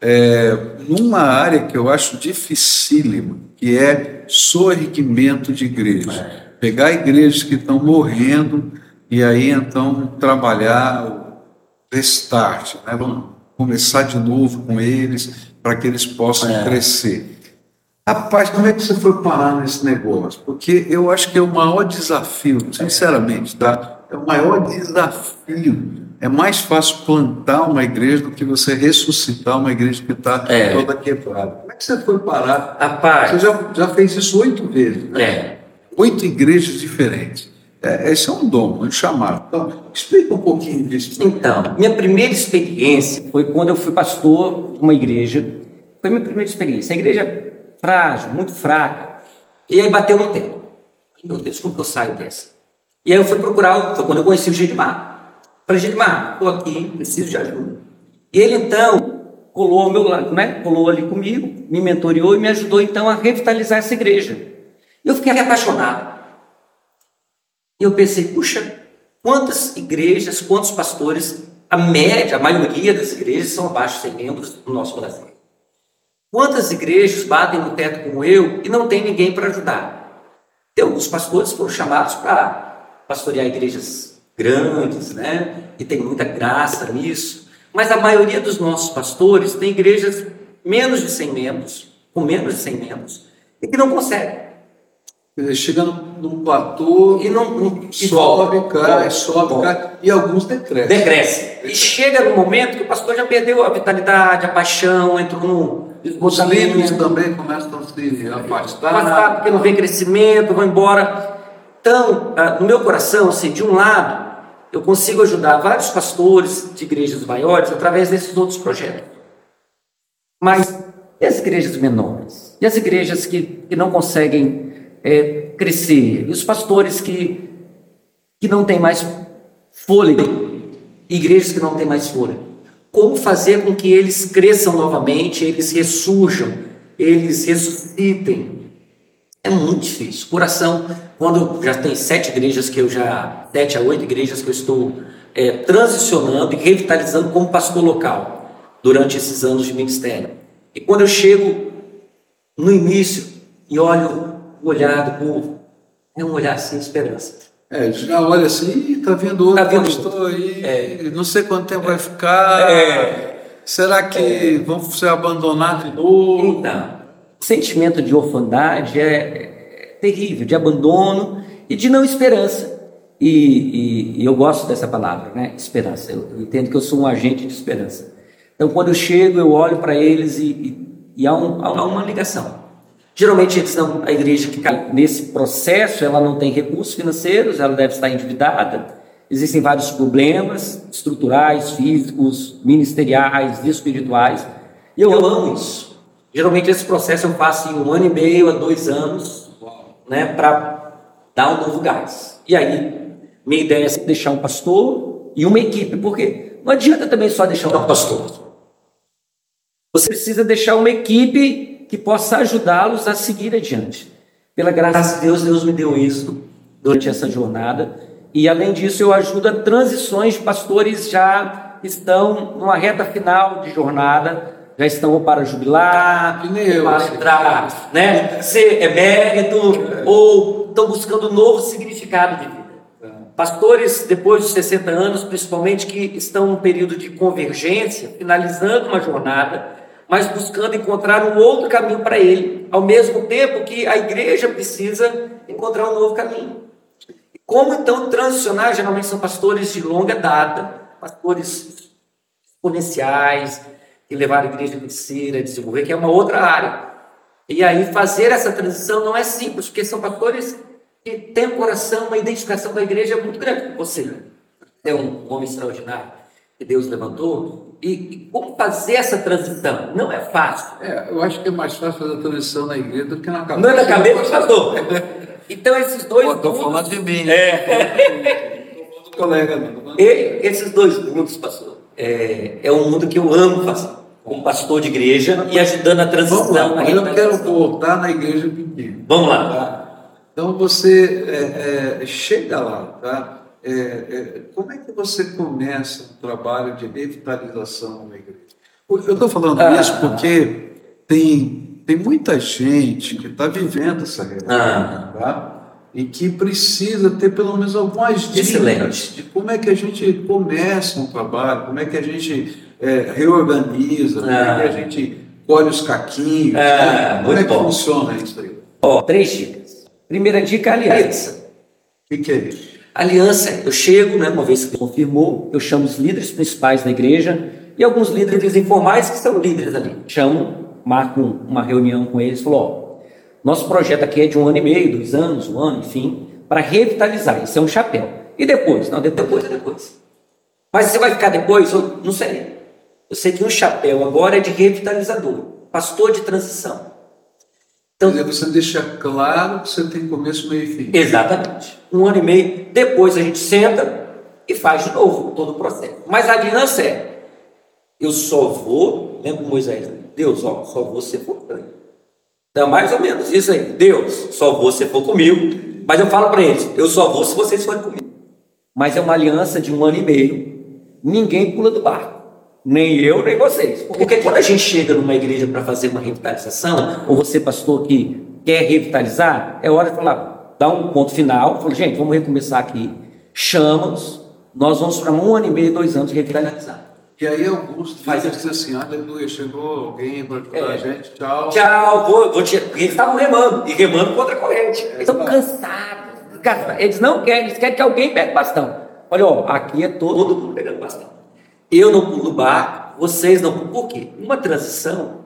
é, numa área que eu acho dificílima, que é sorrimento de igreja. É. Pegar igrejas que estão morrendo e aí então trabalhar o restart, né? Vamos começar de novo com eles para que eles possam é. crescer. Rapaz, como é que você foi parar nesse negócio? Porque eu acho que é o maior desafio, sinceramente, tá? É o maior desafio é mais fácil plantar uma igreja do que você ressuscitar uma igreja que está é. toda quebrada. Como é que você foi parar? Rapaz, você já, já fez isso oito vezes. Né? É. Oito igrejas diferentes. É, esse é um dom, um chamado. Então, explica um pouquinho disso. Então, minha primeira experiência foi quando eu fui pastor de uma igreja. Foi minha primeira experiência. A igreja frágil, muito fraca. E aí bateu no tempo. Meu Deus, como que eu saio dessa? E aí eu fui procurar, foi quando eu conheci o Gedimar. Falei, Gilmar, estou aqui, preciso de ajuda. E ele então colou ao meu lado, né? Colou ali comigo, me mentoreou e me ajudou então a revitalizar essa igreja. Eu fiquei apaixonado. E eu pensei, puxa, quantas igrejas, quantos pastores, a média, a maioria das igrejas são abaixo de 100 membros no nosso Brasil. Quantas igrejas batem no teto como eu e não tem ninguém para ajudar? Tem alguns pastores foram chamados para pastorear igrejas grandes, né? E tem muita graça nisso. Mas a maioria dos nossos pastores tem igrejas menos de 100 membros, com menos de 100 membros, e que não conseguem. Chega num platô e não, não e sobe, cai, sobe, cai, e alguns decrescem. Decresce. E chega no momento que o pastor já perdeu a vitalidade, a paixão, entrou no Os líderes também começam a se afastar. Afastar porque não vem crescimento, vão embora. Então, ah, no meu coração, assim, de um lado, eu consigo ajudar vários pastores de igrejas maiores através desses outros projetos. Mas e as igrejas menores? E as igrejas que, que não conseguem é, crescer? E os pastores que, que não têm mais fôlego? Igrejas que não têm mais fôlego? Como fazer com que eles cresçam novamente, eles ressurjam, eles ressuscitem? É muito difícil. Coração, quando já tem sete igrejas que eu já, sete a oito igrejas que eu estou é, transicionando e revitalizando como pastor local durante esses anos de ministério. E quando eu chego no início e olho o olhar do povo, é um olhar sem esperança. É, já olha assim, está vendo outro tá vendo pastor aí, é. não sei quanto tempo é. vai ficar. É. Será que é. vão ser abandonados de novo? Então, sentimento de orfandade é, terrível, de abandono e de não esperança. E, e, e, eu gosto dessa palavra, né? Esperança. Eu, eu, entendo que eu sou um agente de esperança. Então, quando eu chego, eu olho para eles e, e há, um, há, uma ligação. Geralmente, eles não, a igreja que nesse processo, ela não tem recursos financeiros, ela deve estar endividada. Existem vários problemas estruturais, físicos, ministeriais, espirituais. E eu amo isso. Geralmente esse processo eu faço em um ano e meio a dois anos, né, para dar um novo gás. E aí, minha ideia é deixar um pastor e uma equipe, porque não adianta também só deixar um pastor. Você precisa deixar uma equipe que possa ajudá-los a seguir adiante. Pela graça de Deus, Deus me deu isso durante essa jornada. E além disso, eu ajudo a transições de pastores já estão numa reta final de jornada já estão ou para jubilar, ou para entrar, né, ser emérito, ou estão buscando um novo significado de vida. Pastores, depois dos 60 anos, principalmente, que estão num período de convergência, finalizando uma jornada, mas buscando encontrar um outro caminho para ele, ao mesmo tempo que a igreja precisa encontrar um novo caminho. Como então transicionar? Geralmente são pastores de longa data, pastores exponenciais, e levar a igreja a crescer, a desenvolver, que é uma outra área. E aí fazer essa transição não é simples, porque são fatores que têm um coração, uma identificação com a igreja muito grande. Você é um homem extraordinário que Deus levantou. E, e, como fazer essa transição? Não é fácil. É, eu acho que é mais fácil fazer a transição na igreja do que na cabeça. Não é na cabeça do pastor. Então esses dois. Estou falando de mim. É. Estou falando do colega. Não. E, esses dois mundos, pastor, é, é um mundo que eu amo fazer como pastor de igreja e ajudando a transição. Vamos lá, eu quero voltar na igreja pequena. Vamos lá. Tá? Então você é, é, chega lá, tá? É, é, como é que você começa um trabalho de revitalização na igreja? Eu estou falando ah. isso porque tem, tem muita gente que está vivendo essa realidade, ah. tá? e que precisa ter pelo menos algumas dicas Excelente. de como é que a gente começa um trabalho, como é que a gente é, reorganiza, como é que a gente colhe os caquinhos, né? como é que bom. funciona isso aí? Ó, três dicas. Primeira dica, aliança. O que, que é isso? Aliança, eu chego, né, uma vez que confirmou, eu chamo os líderes principais da igreja e alguns líderes informais que são líderes ali. Chamo, marco uma reunião com eles, falo, ó, nosso projeto aqui é de um ano e meio, dois anos, um ano, enfim, para revitalizar. Isso é um chapéu. E depois? Não, depois é depois. Mas você vai ficar depois? Eu não sei. Eu que um chapéu agora é de revitalizador, pastor de transição. Então, Quer dizer, você deixa claro que você tem começo, meio e fim. Exatamente. Um ano e meio. Depois a gente senta e faz de novo todo o processo. Mas a aliança é: eu só vou lembra Moisés? Deus, ó, só você for comigo. Então, mais ou menos isso aí. Deus, só você for comigo. Mas eu falo para eles, eu só vou se vocês forem comigo. Mas é uma aliança de um ano e meio. Ninguém pula do barco. Nem eu, nem vocês. Porque quando a gente chega numa igreja para fazer uma revitalização, ou você, pastor, que quer revitalizar, é hora de falar, dar um ponto final. Fala, gente, vamos recomeçar aqui. Chama-nos. Nós vamos para um ano e meio, dois anos revitalizar. E aí Augusto Faz faz diz assim, aleluia, chegou alguém para ajudar É. a gente, tchau. Tchau, vou, vou te... Porque eles estavam remando, e remando contra a corrente. Eles estão cansados. cansados. Eles não querem, eles querem que alguém pegue bastão. Olha, ó, aqui é todo mundo pegando bastão. Eu não pulo barco, vocês não pulam. Por quê? Uma transição,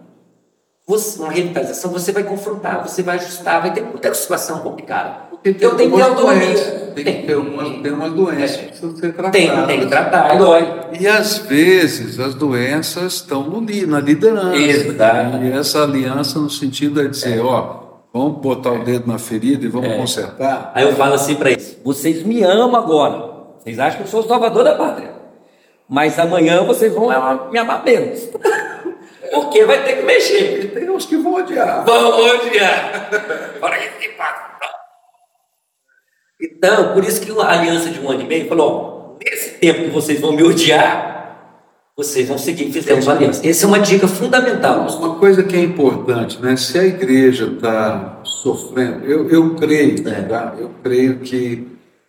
uma revitalização, você vai confrontar, você vai ajustar, vai ter muita situação complicada. Tem Eu tenho que ter autonomia. Tem que ter umas, tem umas doenças que precisam ser tratadas. Tem, tem que tratar, dói. E às vezes as doenças estão no, na liderança. Exato. E essa aliança no sentido é dizer, ó, vamos botar o dedo na ferida e vamos É. consertar. Aí eu falo assim para eles: vocês me amam agora. Vocês acham que eu sou o salvador da pátria. Mas amanhã vocês vão me amar menos. *laughs* Porque vai ter que mexer. Tem uns que vão odiar. Vão odiar. *laughs* Que pátria. Então, por isso que a aliança de um ano e meio falou: ó, nesse tempo que vocês vão me odiar, vocês vão seguir, fizemos uma aliança. Essa é uma dica fundamental. Uma coisa que é importante, né? Se a igreja está sofrendo, eu, eu creio, É. tá? eu creio que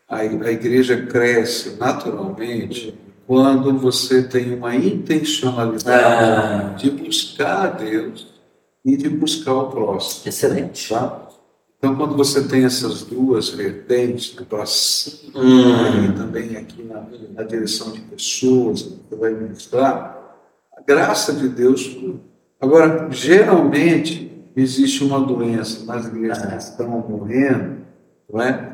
a, a igreja cresce naturalmente quando você tem uma intencionalidade Ah. de buscar a Deus e de buscar o próximo. Excelente. Tá? Então, quando você tem essas duas vertentes, né, para cima Hum. e também aqui na, na direção de pessoas que você vai ministrar, a graça de Deus. Agora, geralmente, existe uma doença nas igrejas que estão morrendo, não é?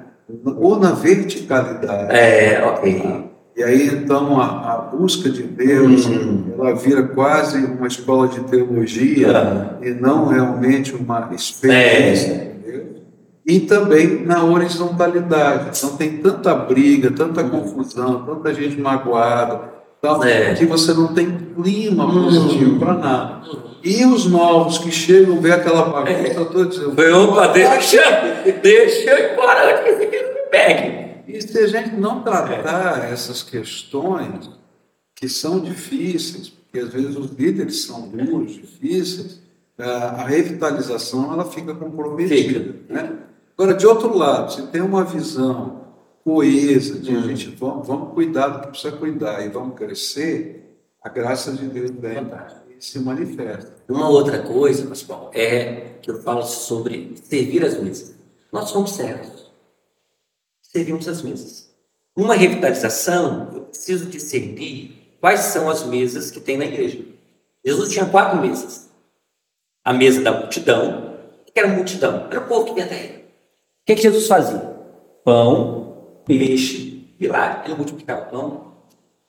ou na verticalidade. É, ok. E aí, então, a, a busca de Deus, Hum. ela vira quase uma escola de teologia Ah. e não realmente uma experiência É. de Deus. E também na horizontalidade. Então, tem tanta briga, tanta confusão, tanta gente magoada, tal, É. que você não tem clima Hum. positivo para nada. E os novos que chegam, vê aquela bagunça toda, dizendo, Foi, opa, deixa, deixa eu ir embora que me pegue. E se a gente não tratar essas questões que são difíceis, porque às vezes os líderes são duros, difíceis, a revitalização ela fica comprometida. Né? Agora, de outro lado, se tem uma visão coesa de a gente vamos, vamos cuidar do que precisa cuidar e vamos crescer, a graça de Deus vem e se manifesta. Uma outra coisa, Pascoal, é que eu falo sobre servir as mesas. Nós somos servos. Servimos as mesas. Numa revitalização, eu preciso discernir quais são as mesas que tem na igreja. Jesus tinha quatro mesas. A mesa da multidão. Que era a multidão? Era o povo que vinha até ele. O que, que Jesus fazia? Pão, peixe, milagre. Ele multiplicava pão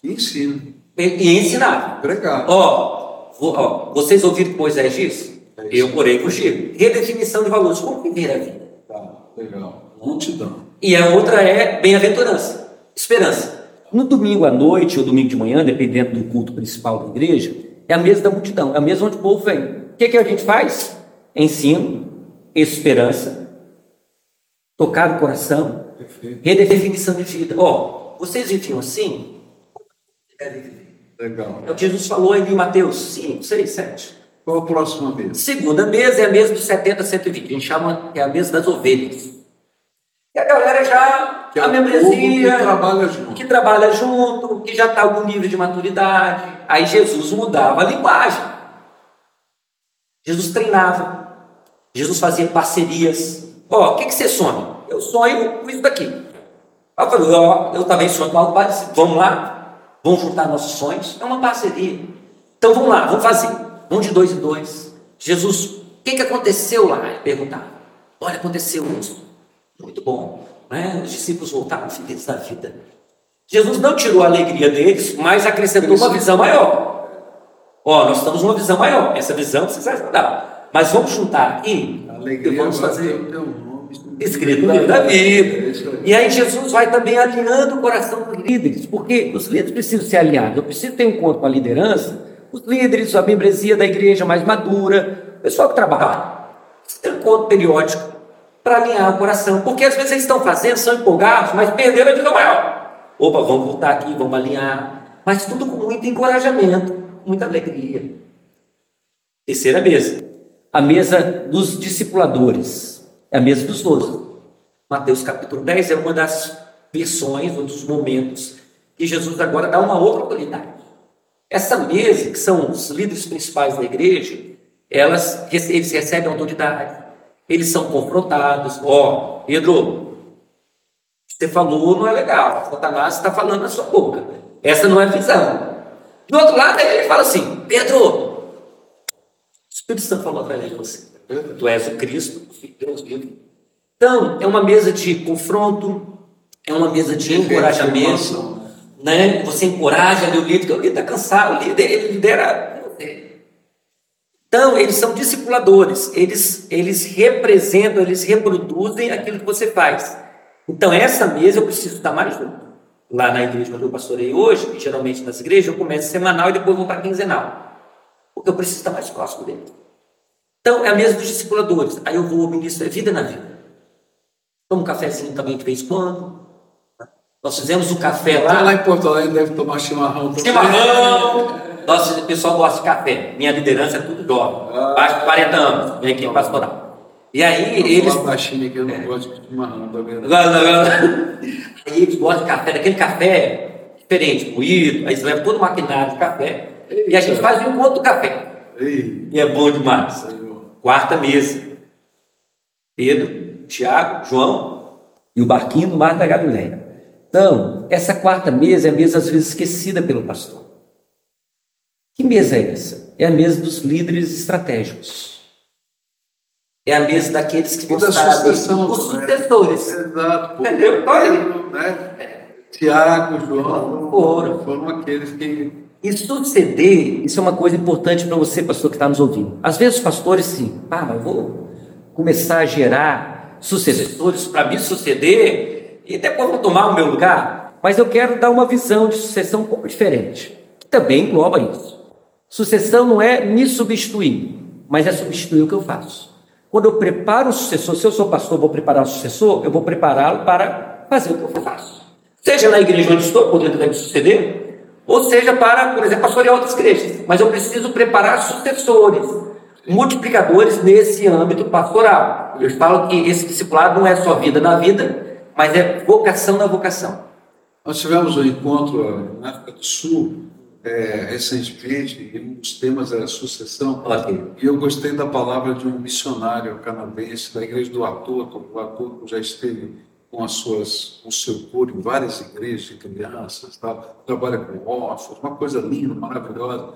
E ensina, e, ensinava. pregar. Ó, vo- ó, vocês ouviram que Moisés disse? É isso. Eu porém contigo. Redefinição de valores. Como viver a vida? Tá, legal. Multidão. E a outra é bem-aventurança, esperança. No domingo à noite ou domingo de manhã, dependendo do culto principal da igreja, é a mesa da multidão, é a mesa onde o povo vem. O que, que a gente faz? Ensino, esperança, tocar o coração, redefinição de vida. Ó, vocês viviam assim? Legal. É o que Jesus falou em Mateus 5, 6, 7. Qual a próxima vez? Segunda mesa é a mesa dos 70 a 120. A gente chama que é a mesa das ovelhas. E a galera já, Que é a membresia, que trabalha junto. que trabalha junto, que já está algum nível de maturidade. Aí Jesus mudava a linguagem. Jesus treinava. Jesus fazia parcerias. Ó, o que, que você sonha? Eu sonho com isso daqui. Aí eu falei, ó, eu também sonho com algo parecido. Vamos lá? Vamos juntar nossos sonhos? É uma parceria. Então vamos lá, vamos fazer. Vamos de dois em dois. Jesus, o que, que aconteceu lá? Ele perguntava. Olha, aconteceu isso. Muito bom. Né? Os discípulos voltaram felizes da vida. Jesus não tirou a alegria deles, mas acrescentou uma visão maior. Ó, nós estamos numa visão maior. Essa visão precisa ajudar. Mas vamos juntar aqui A e alegria vamos fazer escrito no livro da É vida. aí. E aí Jesus vai também alinhando o coração dos líderes, porque os líderes precisam ser alinhados. Eu preciso ter um encontro com a liderança Os líderes, a membresia da igreja mais madura, o pessoal que trabalha. Tem um encontro periódico para alinhar o coração. Porque às vezes eles estão fazendo, são empolgados, mas perderam a vida maior. Opa, vamos voltar aqui, vamos alinhar. Mas tudo com muito encorajamento, muita alegria. Terceira mesa. A mesa dos discipuladores. É a mesa dos doze. Mateus capítulo 10 é uma das versões, um dos momentos que Jesus agora dá uma outra autoridade. Essa mesa, que são os líderes principais da igreja, elas, eles recebem autoridade, eles são confrontados. Ó, oh, Pedro, você falou não é legal, Satanás está falando na sua boca. Essa não é a visão. Do outro lado, ele fala assim: Pedro, o Espírito Santo falou através de você. Tu és o Cristo, Deus vivo. Então, é uma mesa de confronto, é uma mesa de encorajamento. Né? Você encoraja ali o líder, porque o líder está cansado, o líder ele lidera. Então, eles são discipuladores, eles, eles representam, eles reproduzem aquilo que você faz. Então, essa mesa eu preciso estar mais junto. Lá na igreja onde eu pastorei hoje, geralmente nas igrejas, eu começo semanal e depois vou para quinzenal. Porque eu preciso estar mais próximo dele. Então, é a mesa dos discipuladores. Aí eu vou ministrar vida na vida. Toma um cafezinho também de vez em quando. Nós fizemos o café lá. Lá em Porto Alegre deve tomar chimarrão. Chimarrão! *laughs* Nossa, o pessoal gosta de café. Minha liderança é tudo jovem. Ah, Acho que 40 anos. Vem aqui pastoral. E aí eu eles. Falo baixinho que eu não é. gosto de chimarrão também. Não. *laughs* Aí eles gostam de café, daquele café diferente, moído. Aí eles levam todo o maquinário de café. Ei, e a gente faz um do café. Ei. E é bom demais. Senhor. Quarta mesa. Pedro, Tiago, João e o barquinho do Mar da Galileia. Então, essa quarta mesa é a mesa às vezes esquecida pelo pastor. Que mesa é essa? É a mesa dos líderes estratégicos. É a mesa daqueles que vão estar os sucessores. Exato. *laughs* Entendeu? Pedro, né? Tiago, João, foram. foram aqueles que e suceder, isso é uma coisa importante para você, pastor, que está nos ouvindo. Às vezes os pastores, sim, ah, mas vou começar a gerar sucessores para me suceder e depois vão tomar o meu lugar. Mas eu quero dar uma visão de sucessão um pouco diferente, que também engloba isso. Sucessão não é me substituir, mas é substituir o que eu faço. Quando eu preparo o sucessor, se eu sou pastor, vou preparar o sucessor, eu vou prepará-lo para fazer o que eu faço. Seja na igreja onde estou, podendo me suceder, ou seja para, por exemplo, pastorear outras igrejas. Mas eu preciso preparar sucessores multiplicadores nesse âmbito pastoral. Eu falo que esse discipulado não é só vida na vida, mas é vocação na vocação. Nós tivemos um encontro na África do Sul é, recentemente, e um dos temas era sucessão. Okay. E eu gostei da palavra de um missionário canadense da igreja do Ator, o Ator já esteve com as suas, com o seu coro em várias igrejas de crianças, tal, trabalha com órfãos, uma coisa linda, maravilhosa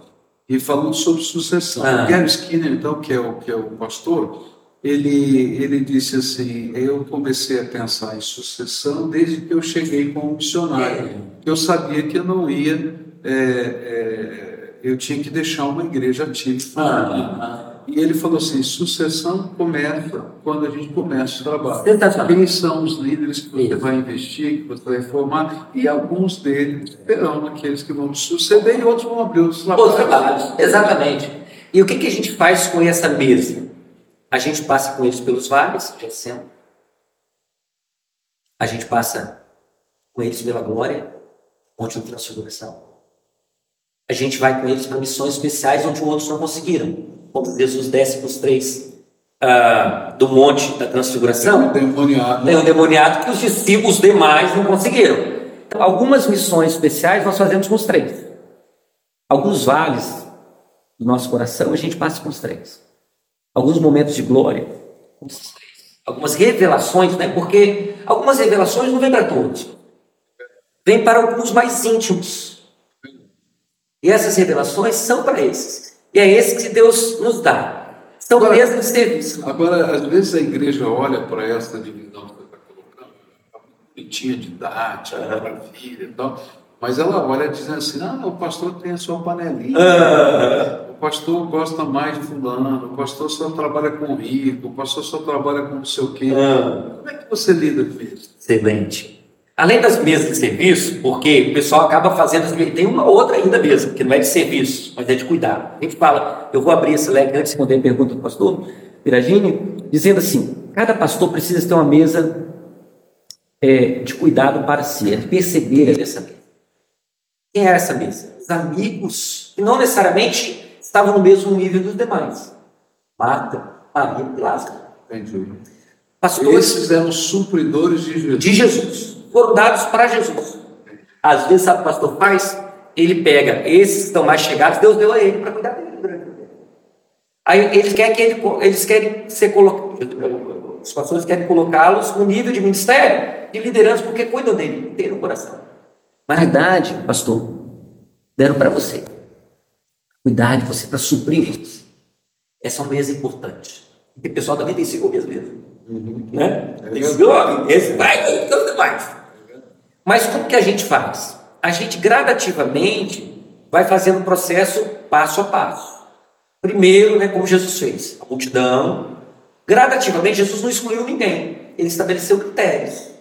e falando sobre sucessão. Ah. Gary Skinner, então, que é o, que é o pastor, ele, ele disse assim: Eu comecei a pensar em sucessão desde que eu cheguei como missionário. É. Eu sabia que eu não ia, é, é, eu tinha que deixar uma igreja ativa. Ah. E ele falou assim: sucessão começa quando a gente começa o trabalho. Tá Quem são os líderes que você Isso. vai investir, que você vai formar? E alguns deles serão aqueles que vão suceder e outros vão abrir os trabalhos. trabalhos, exatamente. E o que, que a gente faz com essa mesa? A gente passa com eles pelos vales, descendo. A gente passa com eles pela glória, onde não transfiguração. A gente vai com eles para missões especiais onde outros não conseguiram quando Jesus desce para os três uh, do monte da transfiguração, tem um demoniado, tem um demoniado que os discípulos demais não conseguiram. Então, algumas missões especiais nós fazemos com os três. Alguns vales do nosso coração a gente passa com os três. Alguns momentos de glória. Algumas revelações, né? porque algumas revelações não vêm para todos. Vêm para alguns mais íntimos. E essas revelações são para esses. E é esse que Deus nos dá. São agora, mesmo serviço. Agora, às vezes a igreja olha para essa divisão que você está colocando, bonitinha, didática, uhum. maravilha e tal, mas ela olha dizendo assim: ah, o pastor tem a sua panelinha. Uhum. Pastor gosta mais de fulano, o pastor só trabalha com rico, o pastor só trabalha com não sei o quê. Uhum. Como é que você lida com isso? Excelente. Além das mesas de serviço, porque o pessoal acaba fazendo, tem uma outra ainda mesmo, que não é de serviço, mas é de cuidado. A gente fala, eu vou abrir esse leque antes de responder a pergunta do pastor Piragini, dizendo assim: cada pastor precisa ter uma mesa é, de cuidado para si, é de perceber essa mesa. Quem é essa mesa? Os amigos, não necessariamente estavam no mesmo nível dos demais. Marta, Maria e Lázaro. Entendi. Pastores Esses eram supridores de Jesus. de Jesus. Foram dados para Jesus. Às vezes, sabe o que o pastor faz? Ele pega esses que estão mais chegados, Deus deu a ele para cuidar dele durante o tempo. Aí eles querem, que ele, eles querem ser colocados, os pastores querem colocá-los no nível de ministério, de liderança, porque cuidam dele, tem no coração. Mas na verdade, pastor, deram para você. Cuidar de você, para suprir. Essa é uma mesa importante. Porque o pessoal também tem cinco meses mesmo. Né? Tem cinco esse vai, então demais. Mas como que a gente faz? A gente gradativamente vai fazendo o processo passo a passo. Primeiro, né, como Jesus fez, a multidão. Gradativamente, Jesus não excluiu ninguém. Ele estabeleceu critérios.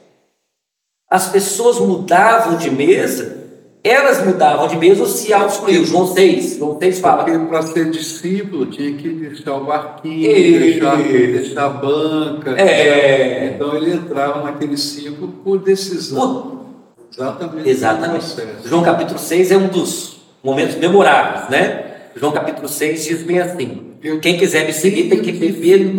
As pessoas mudavam de mesa, elas mudavam de mesa ou se auto-excluíam. João 6, João 6 fala. Porque para ser discípulo tinha que deixar o barquinho, deixar, deixar a banca. É. Então ele entrava naquele ciclo por decisão. Pô, Exatamente. Exatamente. João capítulo 6 é um dos momentos memoráveis, né? João capítulo 6 diz bem assim: quem quiser me seguir tem que beber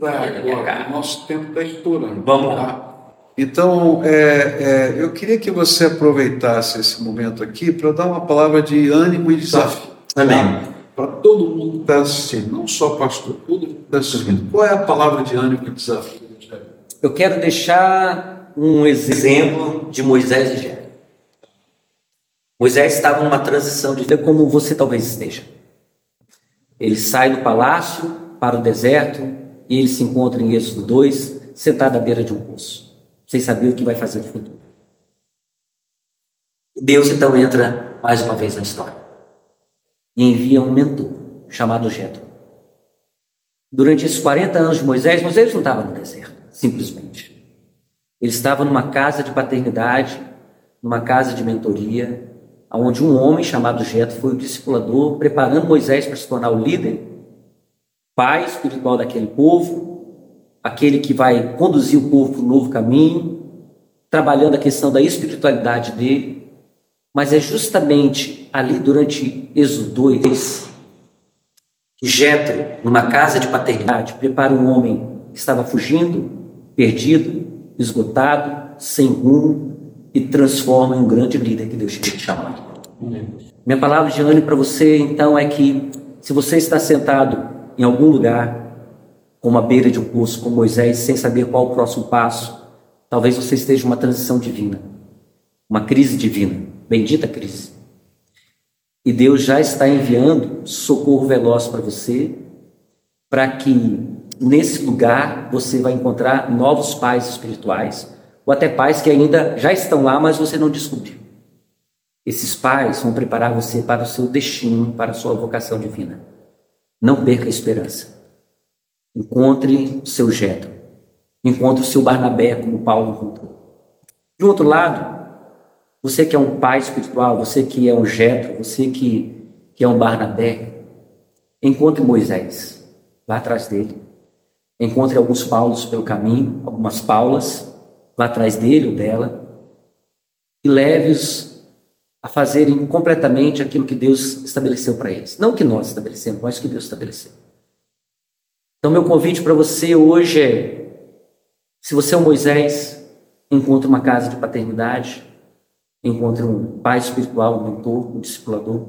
Agora, o nosso tempo está estourando. Vamos lá. Tá? Então, é, é, eu queria que você aproveitasse esse momento aqui para dar uma palavra de ânimo e desafio. Amém. Para todo mundo que está assistindo, não só pastor, todo mundo que está assistindo. Qual é a palavra de ânimo e desafio? Eu quero deixar um exemplo de Moisés e Jetro. Moisés estava numa transição de vida como você talvez esteja. Ele sai do palácio para o deserto e ele se encontra em Êxodo 2, sentado à beira de um poço, sem saber o que vai fazer no futuro. Deus então entra mais uma vez na história e envia um mentor chamado Jetro. Durante esses 40 anos de Moisés, Moisés não estava no deserto, simplesmente. Ele estava numa casa de paternidade, numa casa de mentoria, onde um homem chamado Jetro foi o discipulador, preparando Moisés para se tornar o líder, pai espiritual daquele povo, aquele que vai conduzir o povo para um novo caminho, trabalhando a questão da espiritualidade dele. Mas é justamente ali durante Êxodo 2 que Jetro, numa casa de paternidade, prepara um homem que estava fugindo, perdido, esgotado, sem rumo e transforma em um grande líder que Deus tinha chamado. Minha palavra de ânimo para você então é que se você está sentado em algum lugar, como a beira de um poço, como Moisés, sem saber qual o próximo passo, talvez você esteja uma transição divina, uma crise divina, bendita crise. E Deus já está enviando socorro veloz para você, para que nesse lugar você vai encontrar novos pais espirituais, ou até pais que ainda já estão lá, mas você não descobriu. Esses pais vão preparar você para o seu destino, para a sua vocação divina. Não perca a esperança. Encontre o seu Jetro. Encontre o seu Barnabé, como Paulo encontrou. De outro lado, você que é um pai espiritual, você que é um Jetro, você que, que é um Barnabé, encontre Moisés. Vá atrás dele. Encontre alguns Paulos pelo caminho, algumas Paulas, vá atrás dele ou dela, e leve-os a fazerem completamente aquilo que Deus estabeleceu para eles. Não que nós estabelecemos, mas que Deus estabeleceu. Então, meu convite para você hoje é: se você é um Moisés, encontre uma casa de paternidade, encontre um pai espiritual, um mentor, um discipulador,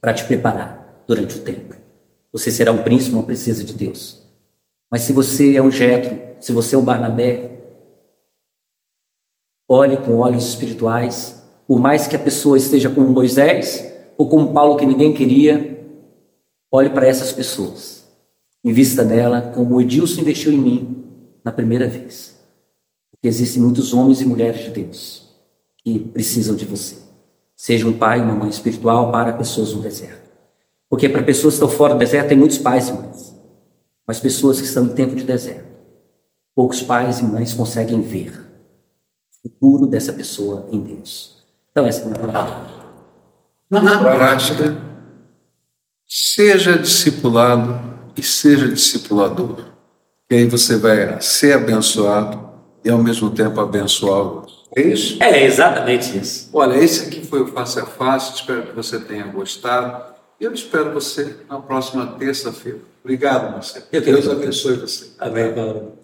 para te preparar durante o tempo. Você será um príncipe, uma princesa de Deus. Mas se você é um Jetro, se você é um Barnabé, olhe com olhos espirituais por mais que a pessoa esteja como Moisés ou como Paulo que ninguém queria, olhe para essas pessoas. Invista nela como o Edilson investiu em mim na primeira vez. Porque existem muitos homens e mulheres de Deus que precisam de você. Seja um pai, uma mãe espiritual para pessoas no deserto. Porque para pessoas que estão fora do deserto tem muitos pais e mães. Mas pessoas que estão em tempo de deserto, poucos pais e mães conseguem ver. futuro dessa pessoa em Deus. Então, essa é a minha palavra. Na prática, seja discipulado e seja discipulador. Que aí você vai ser abençoado e ao mesmo tempo abençoar. É isso? É exatamente isso. Olha, esse aqui foi o Face a Face. Espero que você tenha gostado. E eu espero você na próxima terça-feira. Obrigado, Marcelo. Deus abençoe você. Amém, Paulo.